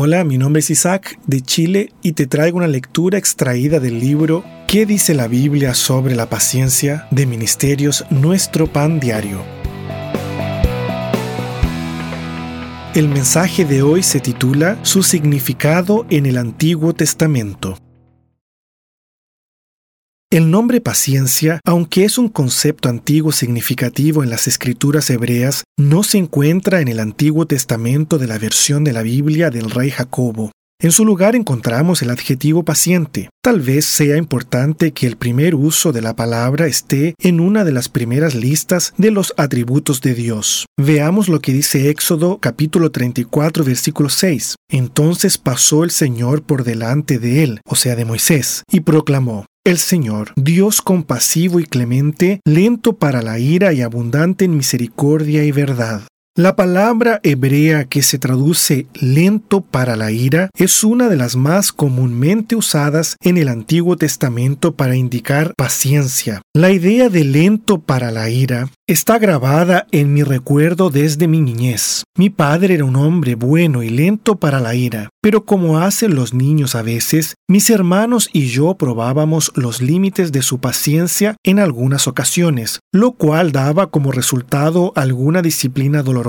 Hola, mi nombre es Isaac de Chile y te traigo una lectura extraída del libro ¿Qué dice la Biblia sobre la paciencia? de Ministerios Nuestro Pan Diario. El mensaje de hoy se titula Su significado en el Antiguo Testamento. El nombre paciencia, aunque es un concepto antiguo significativo en las escrituras hebreas, no se encuentra en el Antiguo Testamento de la versión de la Biblia del rey Jacobo. En su lugar encontramos el adjetivo paciente. Tal vez sea importante que el primer uso de la palabra esté en una de las primeras listas de los atributos de Dios. Veamos lo que dice Éxodo capítulo 34 versículo 6. Entonces pasó el Señor por delante de él, o sea de Moisés, y proclamó, el Señor, Dios compasivo y clemente, lento para la ira y abundante en misericordia y verdad. La palabra hebrea que se traduce lento para la ira es una de las más comúnmente usadas en el Antiguo Testamento para indicar paciencia. La idea de lento para la ira está grabada en mi recuerdo desde mi niñez. Mi padre era un hombre bueno y lento para la ira, pero como hacen los niños a veces, mis hermanos y yo probábamos los límites de su paciencia en algunas ocasiones, lo cual daba como resultado alguna disciplina dolorosa.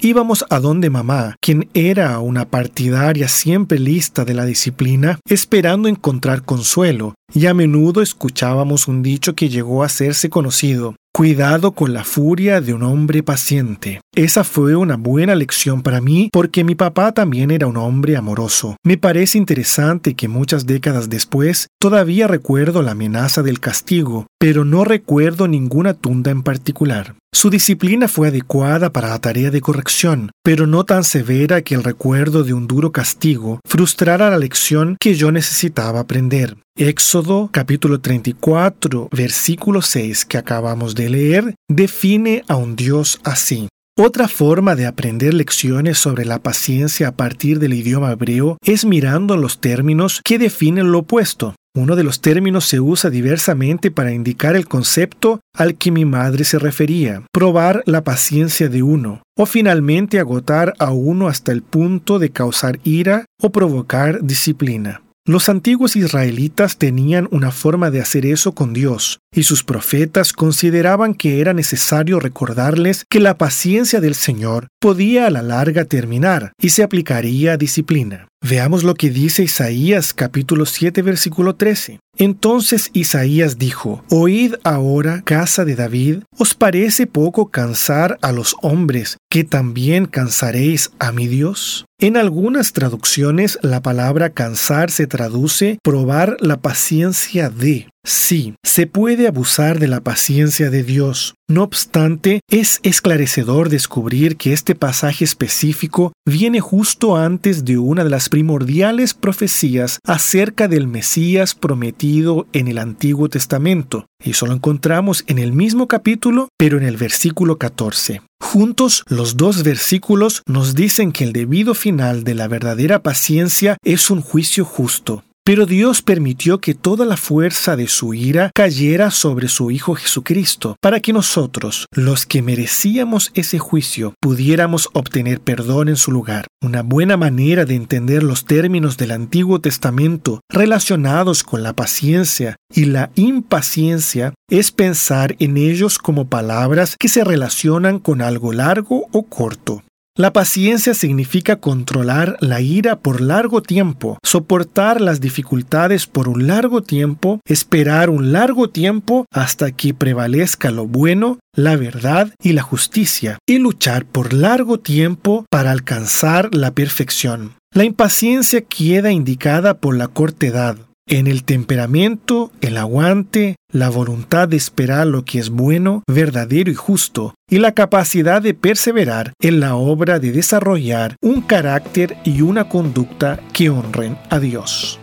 Íbamos a donde mamá, quien era una partidaria siempre lista de la disciplina, esperando encontrar consuelo, y a menudo escuchábamos un dicho que llegó a hacerse conocido. Cuidado con la furia de un hombre paciente. Esa fue una buena lección para mí porque mi papá también era un hombre amoroso. Me parece interesante que muchas décadas después todavía recuerdo la amenaza del castigo, pero no recuerdo ninguna tunda en particular. Su disciplina fue adecuada para la tarea de corrección, pero no tan severa que el recuerdo de un duro castigo frustrara la lección que yo necesitaba aprender. Éxodo capítulo 34 versículo 6 que acabamos de leer define a un Dios así. Otra forma de aprender lecciones sobre la paciencia a partir del idioma hebreo es mirando los términos que definen lo opuesto. Uno de los términos se usa diversamente para indicar el concepto al que mi madre se refería, probar la paciencia de uno, o finalmente agotar a uno hasta el punto de causar ira o provocar disciplina. Los antiguos israelitas tenían una forma de hacer eso con Dios, y sus profetas consideraban que era necesario recordarles que la paciencia del Señor podía a la larga terminar y se aplicaría disciplina. Veamos lo que dice Isaías capítulo 7 versículo 13. Entonces Isaías dijo, Oíd ahora, casa de David, ¿os parece poco cansar a los hombres, que también cansaréis a mi Dios? En algunas traducciones la palabra cansar se traduce probar la paciencia de. Sí, se puede abusar de la paciencia de Dios. No obstante, es esclarecedor descubrir que este pasaje específico viene justo antes de una de las primordiales profecías acerca del Mesías prometido en el Antiguo Testamento. Y lo encontramos en el mismo capítulo, pero en el versículo 14. Juntos, los dos versículos nos dicen que el debido final de la verdadera paciencia es un juicio justo. Pero Dios permitió que toda la fuerza de su ira cayera sobre su Hijo Jesucristo, para que nosotros, los que merecíamos ese juicio, pudiéramos obtener perdón en su lugar. Una buena manera de entender los términos del Antiguo Testamento relacionados con la paciencia y la impaciencia es pensar en ellos como palabras que se relacionan con algo largo o corto. La paciencia significa controlar la ira por largo tiempo, soportar las dificultades por un largo tiempo, esperar un largo tiempo hasta que prevalezca lo bueno, la verdad y la justicia, y luchar por largo tiempo para alcanzar la perfección. La impaciencia queda indicada por la cortedad, en el temperamento, el aguante, la voluntad de esperar lo que es bueno, verdadero y justo, y la capacidad de perseverar en la obra de desarrollar un carácter y una conducta que honren a Dios.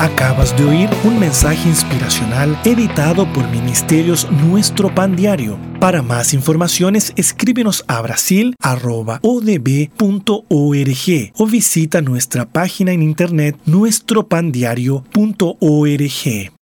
Acabas de oír un mensaje inspiracional editado por Ministerios Nuestro Pan Diario. Para más informaciones, escríbenos a brasil.odb.org o visita nuestra página en internet nuestropandiario.org.